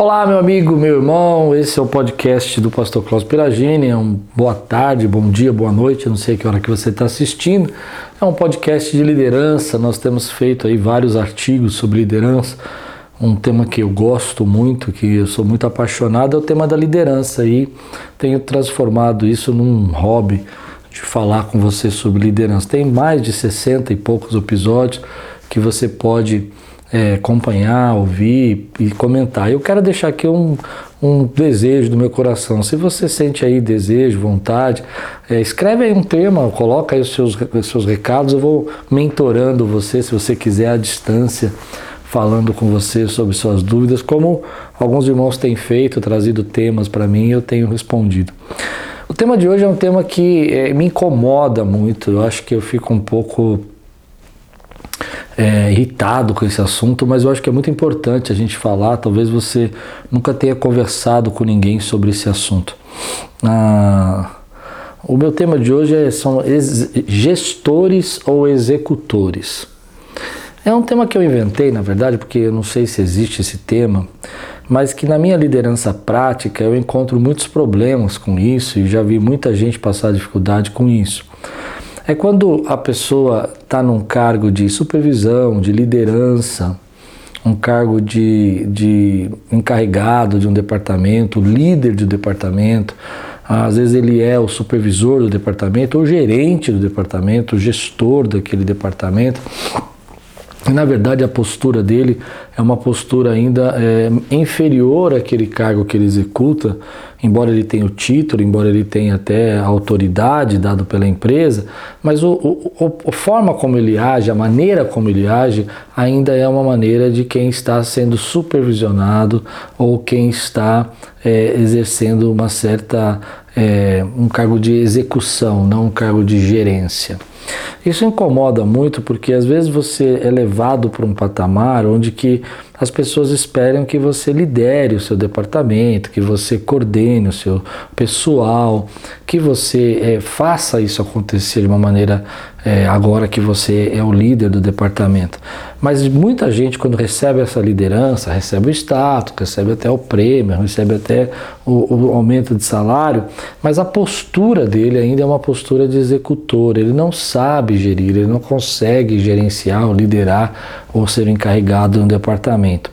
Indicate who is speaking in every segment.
Speaker 1: Olá, meu amigo, meu irmão. Esse é o podcast do Pastor Klaus Piragini. É um boa tarde, bom dia, boa noite. Eu não sei que hora que você está assistindo. É um podcast de liderança. Nós temos feito aí vários artigos sobre liderança. Um tema que eu gosto muito, que eu sou muito apaixonado, é o tema da liderança. E tenho transformado isso num hobby de falar com você sobre liderança. Tem mais de 60 e poucos episódios que você pode é, acompanhar, ouvir e comentar. Eu quero deixar aqui um, um desejo do meu coração. Se você sente aí desejo, vontade, é, escreve aí um tema, coloca aí os seus, os seus recados, eu vou mentorando você, se você quiser, à distância, falando com você sobre suas dúvidas, como alguns irmãos têm feito, trazido temas para mim, eu tenho respondido. O tema de hoje é um tema que é, me incomoda muito, eu acho que eu fico um pouco é, irritado com esse assunto, mas eu acho que é muito importante a gente falar. Talvez você nunca tenha conversado com ninguém sobre esse assunto. Ah, o meu tema de hoje é, são gestores ou executores. É um tema que eu inventei, na verdade, porque eu não sei se existe esse tema, mas que na minha liderança prática eu encontro muitos problemas com isso e já vi muita gente passar dificuldade com isso. É quando a pessoa está num cargo de supervisão, de liderança, um cargo de, de encarregado de um departamento, líder de um departamento, às vezes ele é o supervisor do departamento, ou gerente do departamento, o gestor daquele departamento. E, na verdade, a postura dele é uma postura ainda é, inferior àquele cargo que ele executa, embora ele tenha o título, embora ele tenha até a autoridade dado pela empresa, mas o, o, a forma como ele age, a maneira como ele age, ainda é uma maneira de quem está sendo supervisionado ou quem está é, exercendo uma certa é, um cargo de execução, não um cargo de gerência. Isso incomoda muito porque às vezes você é levado para um patamar onde que as pessoas esperam que você lidere o seu departamento, que você coordene o seu pessoal, que você é, faça isso acontecer de uma maneira é, agora que você é o líder do departamento. Mas muita gente, quando recebe essa liderança, recebe o status, recebe até o prêmio, recebe até o, o aumento de salário, mas a postura dele ainda é uma postura de executor. Ele não sabe gerir, ele não consegue gerenciar ou liderar ou ser encarregado de um departamento.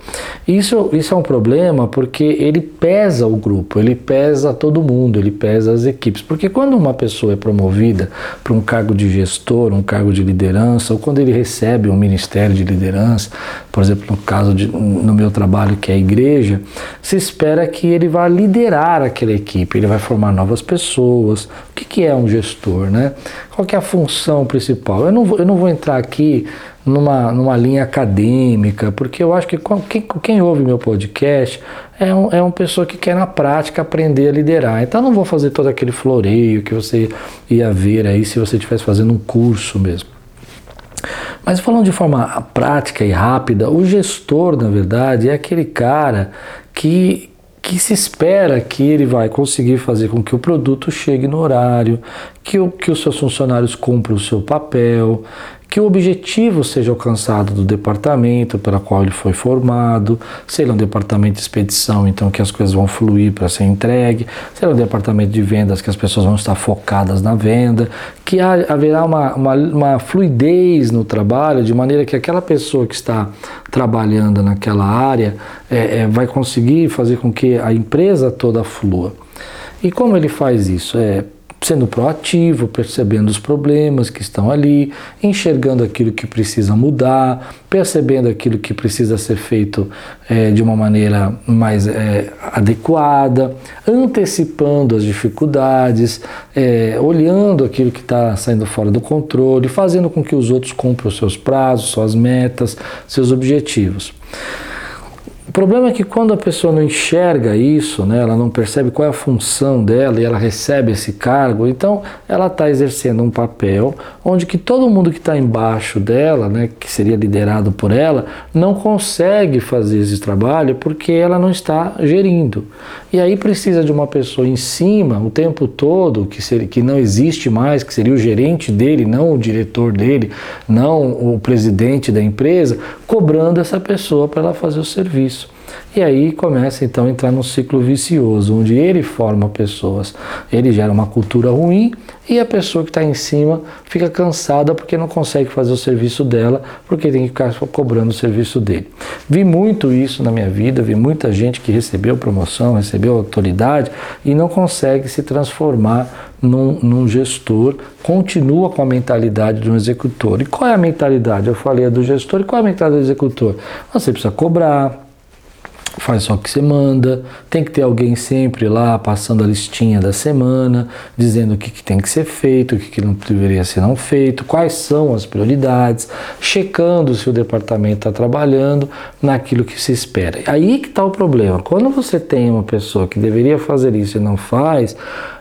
Speaker 1: Isso, isso é um problema porque ele pesa o grupo, ele pesa todo mundo, ele pesa as equipes. Porque quando uma pessoa é promovida para um cargo de gestor, um cargo de liderança, ou quando ele recebe um ministério de liderança, por exemplo, no caso de, no meu trabalho que é a igreja, se espera que ele vá liderar aquela equipe, ele vai formar novas pessoas. O que, que é um gestor, né? Qual é a função principal? Eu não vou, eu não vou entrar aqui numa, numa linha acadêmica, porque eu acho que quem, quem ouve meu podcast é, um, é uma pessoa que quer na prática aprender a liderar. Então não vou fazer todo aquele floreio que você ia ver aí se você estivesse fazendo um curso mesmo. Mas falando de forma prática e rápida, o gestor, na verdade, é aquele cara que, que se espera que ele vai conseguir fazer com que o produto chegue no horário, que, o, que os seus funcionários cumpram o seu papel, que o objetivo seja alcançado do departamento para qual ele foi formado, seja um departamento de expedição, então que as coisas vão fluir para ser entregue, seja um departamento de vendas, que as pessoas vão estar focadas na venda, que haverá uma, uma, uma fluidez no trabalho, de maneira que aquela pessoa que está trabalhando naquela área é, é, vai conseguir fazer com que a empresa toda flua. E como ele faz isso? É sendo proativo, percebendo os problemas que estão ali, enxergando aquilo que precisa mudar, percebendo aquilo que precisa ser feito é, de uma maneira mais é, adequada, antecipando as dificuldades, é, olhando aquilo que está saindo fora do controle, fazendo com que os outros cumpram os seus prazos, suas metas, seus objetivos problema é que quando a pessoa não enxerga isso, né, ela não percebe qual é a função dela e ela recebe esse cargo, então ela está exercendo um papel onde que todo mundo que está embaixo dela, né, que seria liderado por ela, não consegue fazer esse trabalho porque ela não está gerindo. E aí precisa de uma pessoa em cima o tempo todo, que, que não existe mais, que seria o gerente dele, não o diretor dele, não o presidente da empresa, cobrando essa pessoa para ela fazer o serviço. E aí começa então a entrar num ciclo vicioso, onde ele forma pessoas, ele gera uma cultura ruim e a pessoa que está em cima fica cansada porque não consegue fazer o serviço dela, porque tem que ficar cobrando o serviço dele. Vi muito isso na minha vida, vi muita gente que recebeu promoção, recebeu autoridade e não consegue se transformar num, num, gestor, continua com a mentalidade de um executor. E qual é a mentalidade? Eu falei a do gestor, e qual é a mentalidade do executor? Você precisa cobrar, faz só o que você manda, tem que ter alguém sempre lá passando a listinha da semana, dizendo o que, que tem que ser feito, o que, que não deveria ser não feito, quais são as prioridades, checando se o departamento está trabalhando naquilo que se espera. Aí que está o problema. Quando você tem uma pessoa que deveria fazer isso e não faz,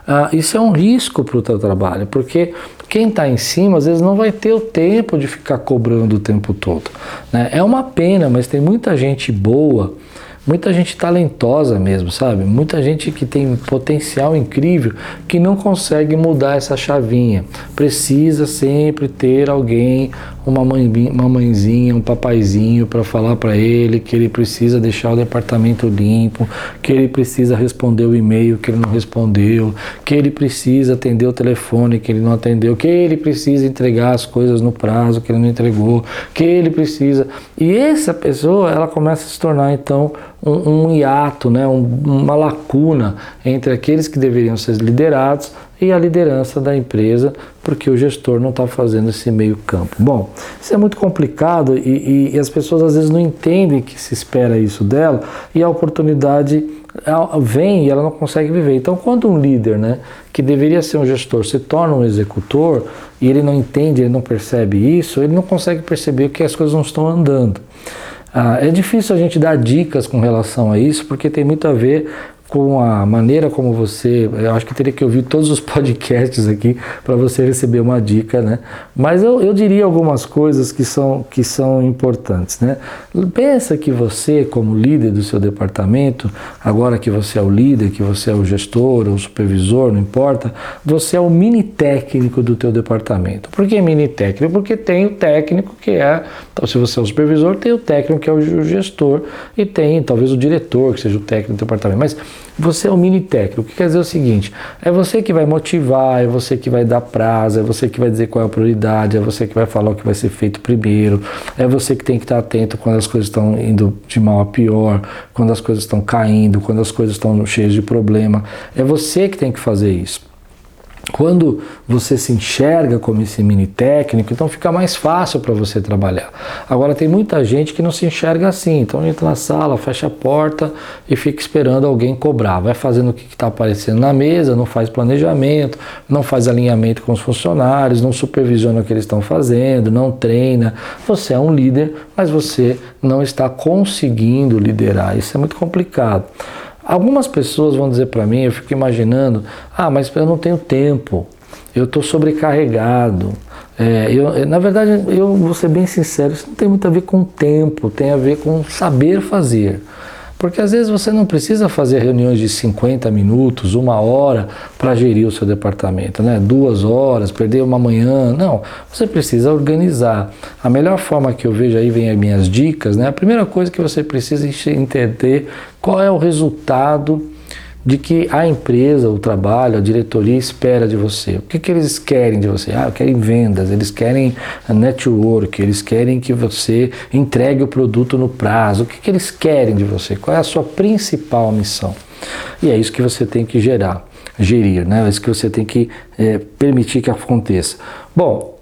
Speaker 1: ah, isso é um risco para o teu trabalho, porque quem está em cima às vezes não vai ter o tempo de ficar cobrando o tempo todo. Né? É uma pena, mas tem muita gente boa Muita gente talentosa mesmo, sabe? Muita gente que tem potencial incrível que não consegue mudar essa chavinha. Precisa sempre ter alguém, uma, mãe, uma mãezinha, um papaizinho para falar para ele que ele precisa deixar o departamento limpo, que ele precisa responder o e-mail que ele não respondeu, que ele precisa atender o telefone que ele não atendeu, que ele precisa entregar as coisas no prazo que ele não entregou, que ele precisa. E essa pessoa, ela começa a se tornar então um, um hiato, né, um, uma lacuna entre aqueles que deveriam ser liderados e a liderança da empresa, porque o gestor não está fazendo esse meio campo. Bom, isso é muito complicado e, e, e, as pessoas às vezes não entendem que se espera isso dela e a oportunidade vem e ela não consegue viver. Então, quando um líder, né, que deveria ser um gestor, se torna um executor e ele não entende, ele não percebe isso, ele não consegue perceber que as coisas não estão andando. Ah, é difícil a gente dar dicas com relação a isso, porque tem muito a ver com a maneira como você, eu acho que teria que ouvir todos os podcasts aqui para você receber uma dica, né? Mas eu, eu diria algumas coisas que são, que são importantes, né? Pensa que você, como líder do seu departamento, agora que você é o líder, que você é o gestor ou supervisor, não importa, você é o mini técnico do teu departamento. Por que mini técnico? Porque tem o técnico que é, então se você é o supervisor, tem o técnico que é o gestor e tem talvez o diretor que seja o técnico do departamento, mas você é o mini técnico. Que quer dizer o seguinte: é você que vai motivar, é você que vai dar prazo, é você que vai dizer qual é a prioridade, é você que vai falar o que vai ser feito primeiro, é você que tem que estar atento quando as coisas estão indo de mal a pior, quando as coisas estão caindo, quando as coisas estão cheias de problema. É você que tem que fazer isso. Quando você se enxerga como esse mini técnico, então fica mais fácil para você trabalhar. Agora tem muita gente que não se enxerga assim, então entra na sala, fecha a porta e fica esperando alguém cobrar. Vai fazendo o que está aparecendo na mesa, não faz planejamento, não faz alinhamento com os funcionários, não supervisiona o que eles estão fazendo, não treina. Você é um líder, mas você não está conseguindo liderar. Isso é muito complicado. Algumas pessoas vão dizer para mim, eu fico imaginando, ah, mas eu não tenho tempo, eu estou sobrecarregado. É, eu, na verdade, eu vou ser bem sincero, isso não tem muito a ver com tempo, tem a ver com saber fazer. Porque às vezes você não precisa fazer reuniões de 50 minutos, uma hora para gerir o seu departamento, né? duas horas, perder uma manhã. Não, você precisa organizar. A melhor forma que eu vejo aí vem as minhas dicas, né? A primeira coisa que você precisa entender qual é o resultado de que a empresa, o trabalho, a diretoria espera de você. O que, que eles querem de você? Ah, querem vendas, eles querem network, eles querem que você entregue o produto no prazo. O que, que eles querem de você? Qual é a sua principal missão? E é isso que você tem que gerar, gerir, né? É isso que você tem que é, permitir que aconteça. Bom,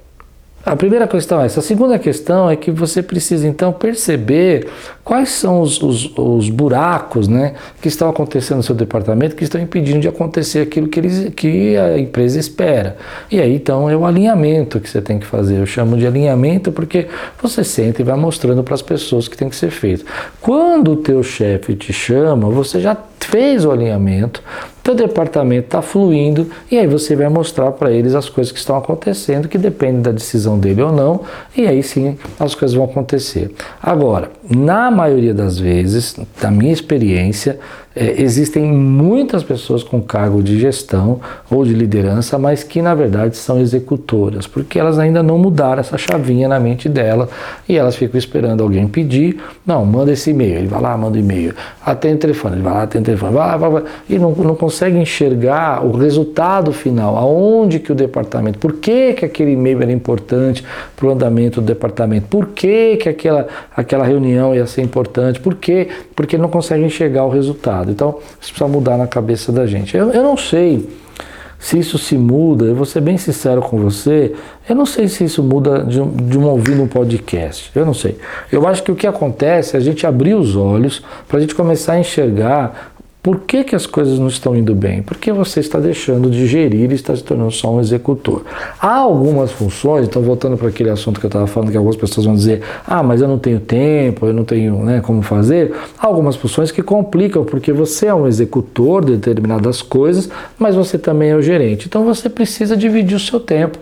Speaker 1: a primeira questão é essa. A segunda questão é que você precisa então perceber quais são os, os, os, buracos né, que estão acontecendo no seu departamento que estão impedindo de acontecer aquilo que, eles, que a empresa espera. E aí então é o alinhamento que você tem que fazer. Eu chamo de alinhamento porque você senta e vai mostrando para as pessoas que tem que ser feito. Quando o teu chefe te chama, você já fez o alinhamento, Teu departamento está fluindo e aí você vai mostrar para eles as coisas que estão acontecendo, que dependem da decisão dele ou não, e aí sim as coisas vão acontecer. Agora, na maioria das vezes, da minha experiência, é, existem muitas pessoas com cargo de gestão ou de liderança, mas que na verdade são executoras, porque elas ainda não mudaram essa chavinha na mente dela e elas ficam esperando alguém pedir. Não, manda esse e-mail. Ele vai lá, manda e-mail. Atende o telefone, ele vai lá, atende o telefone, vai lá, vai, e não, não consegue enxergar o resultado final, aonde que o departamento, por que, que aquele e-mail era importante para o andamento do departamento, por que, que aquela, aquela reunião ia ser importante, por quê? Porque não consegue enxergar o resultado errado. Então, isso precisa mudar na cabeça da gente. Eu, eu não sei se isso se muda, eu vou ser bem sincero com você, eu não sei se isso muda de, de um ouvindo um podcast, eu não sei. Eu acho que o que acontece é a gente abrir os olhos para a gente começar a enxergar por que, que as coisas não estão indo bem? Porque você está deixando de gerir e está se tornando só um executor. Há algumas funções, então voltando para aquele assunto que eu estava falando, que algumas pessoas vão dizer, ah, mas eu não tenho tempo, eu não tenho né, como fazer. Há algumas funções que complicam, porque você é um executor de determinadas coisas, mas você também é o gerente. Então você precisa dividir o seu tempo.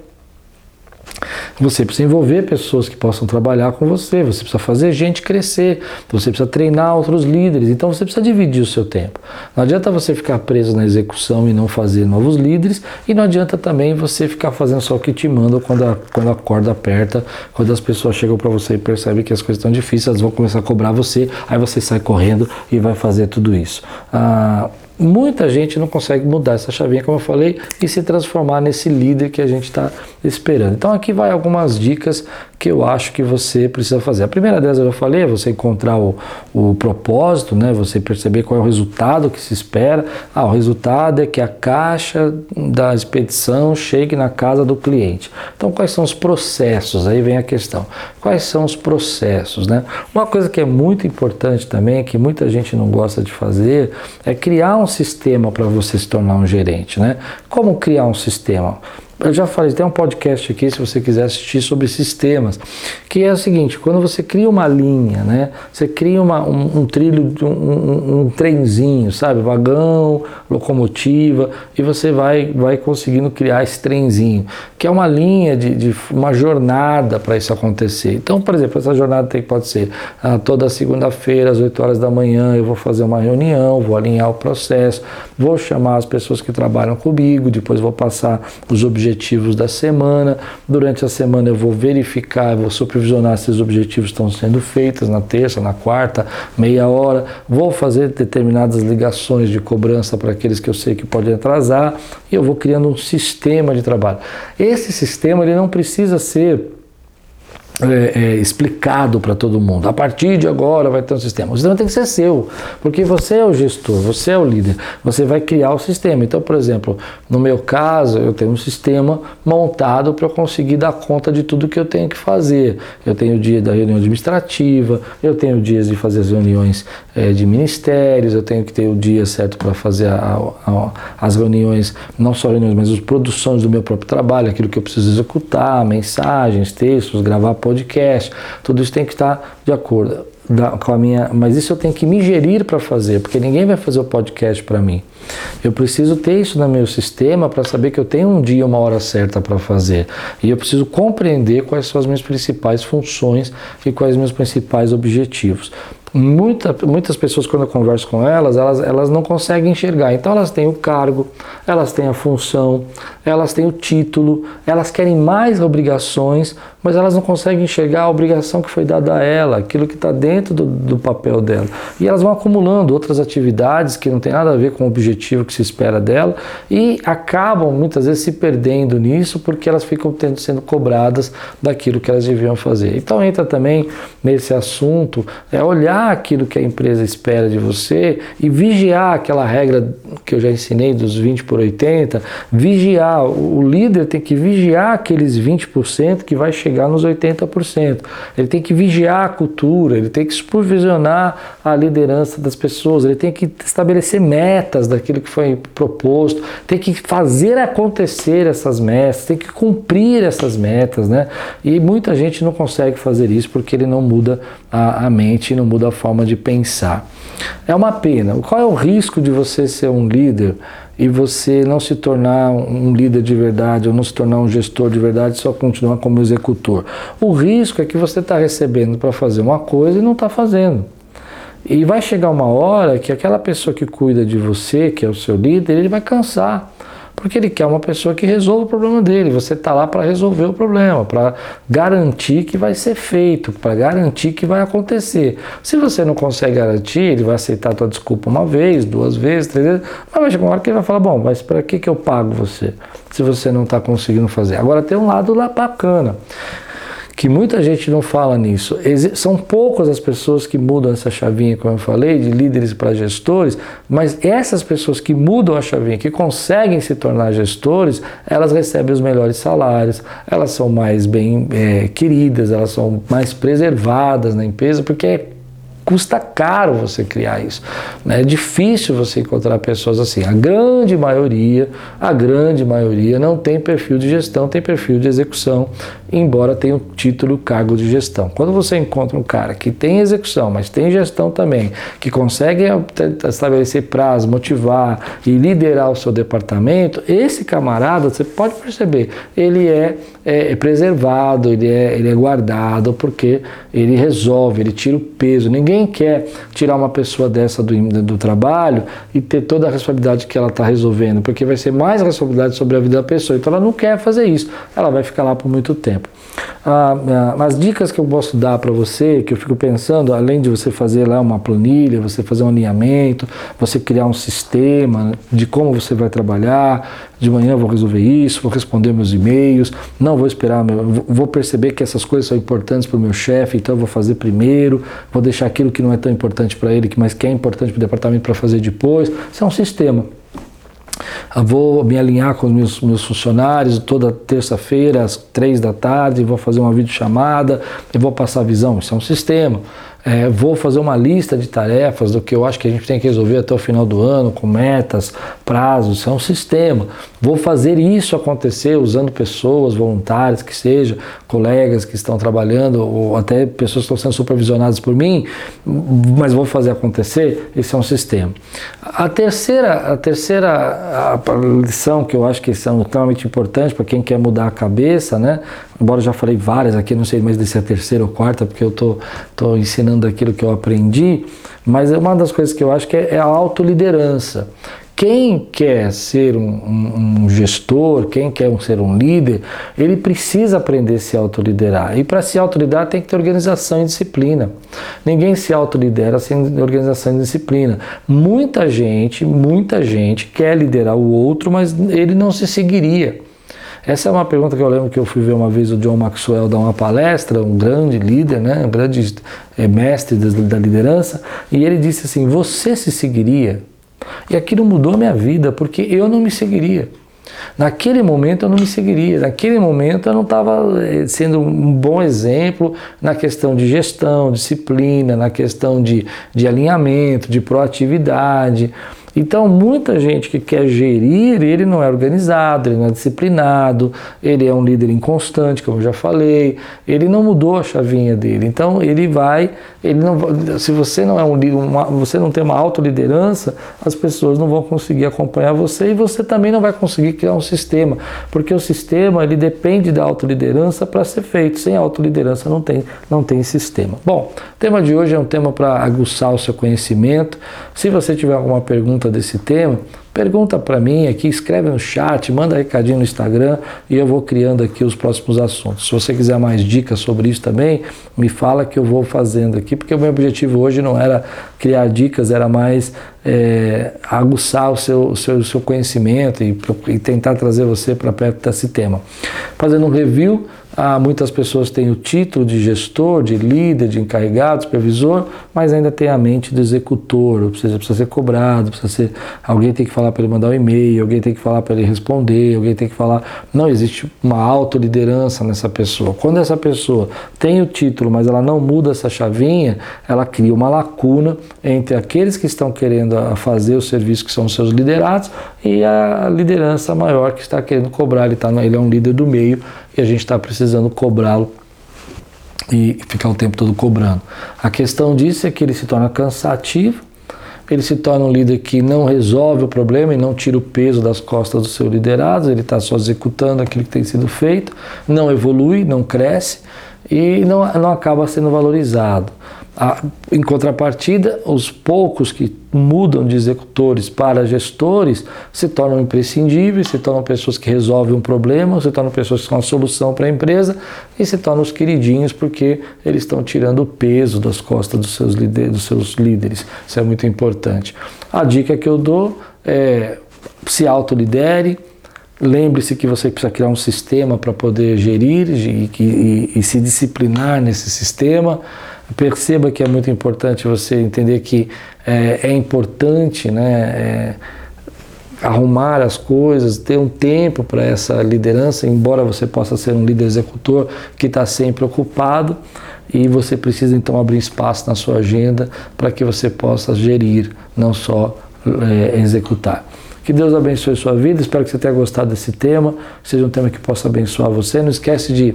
Speaker 1: Você precisa envolver pessoas que possam trabalhar com você, você precisa fazer gente crescer, você precisa treinar outros líderes, então você precisa dividir o seu tempo. Não adianta você ficar preso na execução e não fazer novos líderes, e não adianta também você ficar fazendo só o que te mandam quando a, quando a corda aperta, quando as pessoas chegam para você e percebem que as coisas estão difíceis, elas vão começar a cobrar você, aí você sai correndo e vai fazer tudo isso. Ah, muita gente não consegue mudar essa chavinha, como eu falei, e se transformar nesse líder que a gente está esperando. Então aqui vai algumas dicas que eu acho que você precisa fazer. A primeira delas eu já falei, é você encontrar o, o propósito, né? você perceber qual é o resultado que se espera. Ah, o resultado é que a caixa da expedição chegue na casa do cliente. Então quais são os processos? Aí vem a questão. Quais são os processos? Né? Uma coisa que é muito importante também, que muita gente não gosta de fazer, é criar um sistema para você se tornar um gerente. Né? Como criar um sistema? Eu já falei, tem um podcast aqui, se você quiser assistir, sobre sistemas, que é o seguinte, quando você cria uma linha, né, você cria uma, um, um, trilho, um, um, um, trenzinho, sabe, vagão, locomotiva, e você vai, vai conseguindo criar esse trenzinho, que é uma linha de, de uma jornada para isso acontecer. Então, por exemplo, essa jornada tem, pode ser ah, toda segunda-feira, às 8 horas da manhã, eu vou fazer uma reunião, vou alinhar o processo, vou chamar as pessoas que trabalham comigo, depois vou passar os objetivos objetivos da semana. Durante a semana eu vou verificar, vou supervisionar se os objetivos estão sendo feitos na terça, na quarta, meia hora. Vou fazer determinadas ligações de cobrança para aqueles que eu sei que podem atrasar e eu vou criando um sistema de trabalho. Esse sistema ele não precisa ser é, é, explicado para todo mundo. A partir de agora vai ter um sistema. O sistema tem que ser seu, porque você é o gestor, você é o líder, você vai criar o sistema. Então, por exemplo, no meu caso, eu tenho um sistema montado para conseguir dar conta de tudo que eu tenho que fazer. Eu tenho o dia da reunião administrativa, eu tenho dias de fazer as reuniões é, de ministérios, eu tenho que ter o dia certo para fazer a, a, as reuniões, não só reuniões, mas as produções do meu próprio trabalho, aquilo que eu preciso executar, mensagens, textos, gravar podcast, tudo isso tem que estar de acordo com a minha. Mas isso eu tenho que me gerir para fazer, porque ninguém vai fazer o podcast para mim. Eu preciso ter isso no meu sistema para saber que eu tenho um dia, uma hora certa para fazer. E eu preciso compreender quais são as minhas principais funções e quais os meus principais objetivos. Muita, muitas pessoas, quando eu converso com elas, elas, elas não conseguem enxergar. Então, elas têm o cargo, elas têm a função, elas têm o título, elas querem mais obrigações, mas elas não conseguem enxergar a obrigação que foi dada a ela, aquilo que está dentro do, do, papel dela. E elas vão acumulando outras atividades que não tem nada a ver com o objetivo que se espera dela e acabam muitas vezes se perdendo nisso porque elas ficam tendo, sendo cobradas daquilo que elas deviam fazer. Então, entra também nesse assunto, é olhar aquilo que a empresa espera de você e vigiar aquela regra que eu já ensinei dos 20 por 80, vigiar, o líder tem que vigiar aqueles 20% que vai chegar nos 80%. Ele tem que vigiar a cultura, ele tem que supervisionar a liderança das pessoas, ele tem que estabelecer metas daquilo que foi proposto, tem que fazer acontecer essas metas, tem que cumprir essas metas, né? E muita gente não consegue fazer isso porque ele não muda a, a mente, não muda a forma de pensar. É uma pena. Qual é o risco de você ser um líder e você não se tornar um líder de verdade ou não se tornar um gestor de verdade só continuar como executor? O risco é que você está recebendo para fazer uma coisa e não está fazendo. E vai chegar uma hora que aquela pessoa que cuida de você, que é o seu líder, ele vai cansar porque ele quer uma pessoa que resolva o problema dele. Você está lá para resolver o problema, para garantir que vai ser feito, para garantir que vai acontecer. Se você não consegue garantir, ele vai aceitar a tua desculpa uma vez, duas vezes, três vezes, mas vai chegar uma hora que ele vai falar: bom, mas para que, que eu pago você se você não está conseguindo fazer? Agora tem um lado lá bacana que muita gente não fala nisso. São poucas as pessoas que mudam essa chavinha, como eu falei, de líderes para gestores, mas essas pessoas que mudam a chavinha, que conseguem se tornar gestores, elas recebem os melhores salários, elas são mais bem é, queridas, elas são mais preservadas na empresa, porque é custa caro você criar isso. Né? É difícil você encontrar pessoas assim. A grande maioria, a grande maioria não tem perfil de gestão, tem perfil de execução, embora tenha o título cargo de gestão. Quando você encontra um cara que tem execução, mas tem gestão também, que consegue estabelecer prazo, motivar e liderar o seu departamento, esse camarada, você pode perceber, ele é, é, é preservado, ele é, ele é guardado, porque ele resolve, ele tira o peso. Ninguém Ninguém quer tirar uma pessoa dessa do, do trabalho e ter toda a responsabilidade que ela está resolvendo, porque vai ser mais responsabilidade sobre a vida da pessoa. Então ela não quer fazer isso, ela vai ficar lá por muito tempo. Ah, ah, as dicas que eu posso dar para você, que eu fico pensando, além de você fazer lá uma planilha, você fazer um alinhamento, você criar um sistema de como você vai trabalhar, de manhã eu vou resolver isso, vou responder meus e-mails, não vou esperar, vou perceber que essas coisas são importantes para o meu chefe, então eu vou fazer primeiro, vou deixar aquilo que não é tão importante para ele, mas que é importante para o departamento para fazer depois. Isso é um sistema. Vou me alinhar com os meus, meus funcionários toda terça-feira, às três da tarde, vou fazer uma videochamada e vou passar a visão. Isso é um sistema. É, vou fazer uma lista de tarefas do que eu acho que a gente tem que resolver até o final do ano, com metas, prazos, é um sistema. Vou fazer isso acontecer usando pessoas voluntárias, que seja, colegas que estão trabalhando, ou até pessoas que estão sendo supervisionadas por mim, mas vou fazer acontecer, esse é um sistema. A terceira, a terceira lição que eu acho que são extremamente importantes para quem quer mudar a cabeça, né? Embora eu já falei várias aqui, não sei mais se é a terceira ou quarta, porque eu tô, tô ensinando aquilo que eu aprendi, mas é uma das coisas que eu acho que é, é a autoliderança. Quem quer ser um, um, um, gestor, quem quer ser um líder, ele precisa aprender a se autoliderar. E para se autoliderar tem que ter organização e disciplina. Ninguém se autolidera sem organização e disciplina. Muita gente, muita gente quer liderar o outro, mas ele não se seguiria. Essa é uma pergunta que eu lembro que eu fui ver uma vez o John Maxwell dar uma palestra, um grande líder, né, um grande é, mestre da liderança, e ele disse assim: Você se seguiria? E aquilo mudou minha vida, porque eu não me seguiria. Naquele momento eu não me seguiria, naquele momento eu não estava eh, sendo um bom exemplo na questão de gestão, disciplina, na questão de, de alinhamento, de proatividade. Então, muita gente que quer gerir, ele não é organizado, ele não é disciplinado, ele é um líder inconstante, como eu já falei, ele não mudou a chavinha dele. Então, ele vai, ele não, se você não é um uma, você não tem uma autoliderança, as pessoas não vão conseguir acompanhar você e você também não vai conseguir criar um sistema, porque o sistema ele depende da autoliderança para ser feito. Sem autoliderança não tem, não tem sistema. Bom, o tema de hoje é um tema para aguçar o seu conhecimento. Se você tiver alguma pergunta pergunta desse tema, pergunta para mim aqui, escreve no chat, manda recadinho no Instagram e eu vou criando aqui os próximos assuntos. Se você quiser mais dicas sobre isso também, me fala que eu vou fazendo aqui, porque o meu objetivo hoje não era criar dicas, era mais é, aguçar o seu, seu, seu conhecimento e, e tentar trazer você para perto desse tema. Fazendo um review ah, muitas pessoas têm o título de gestor, de líder, de encarregado, supervisor, mas ainda tem a mente do executor, precisa, ser cobrado, precisa ser. Alguém tem que falar para ele mandar um e-mail, alguém tem que falar para ele responder, alguém tem que falar. Não existe uma autoliderança nessa pessoa. Quando essa pessoa tem o título, mas ela não muda essa chavinha, ela cria uma lacuna entre aqueles que estão querendo fazer o serviço que são os seus liderados e a liderança maior que está querendo cobrar. Ele, tá, ele é um líder do meio e a gente está precisando cobrá-lo e ficar o tempo todo cobrando. A questão disso é que ele se torna cansativo, ele se torna um líder que não resolve o problema e não tira o peso das costas dos seus liderados, ele está só executando aquilo que tem sido feito, não evolui, não cresce e não, não acaba sendo valorizado. Em contrapartida, os poucos que mudam de executores para gestores se tornam imprescindíveis, se tornam pessoas que resolvem um problema, se tornam pessoas que são a solução para a empresa e se tornam os queridinhos porque eles estão tirando o peso das costas dos seus, líderes, dos seus líderes. Isso é muito importante. A dica que eu dou é se autolidere, Lembre-se que você precisa criar um sistema para poder gerir e, e, e, se disciplinar nesse sistema. Perceba que é muito importante você entender que é, é importante né, é, arrumar as coisas, ter um tempo para essa liderança, embora você possa ser um líder executor que está sempre ocupado e você precisa então abrir espaço na sua agenda para que você possa gerir, não só é, executar. Que Deus abençoe sua vida. Espero que você tenha gostado desse tema. Seja um tema que possa abençoar você. Não esquece de,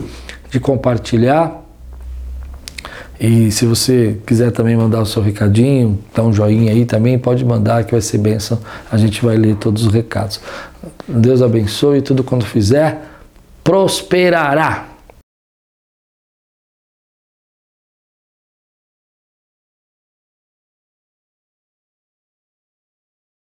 Speaker 1: de compartilhar. E se você quiser também mandar o seu recadinho, dar um joinha aí também, pode mandar que vai ser bênção. A gente vai ler todos os recados. Deus abençoe tudo quando fizer, prosperará.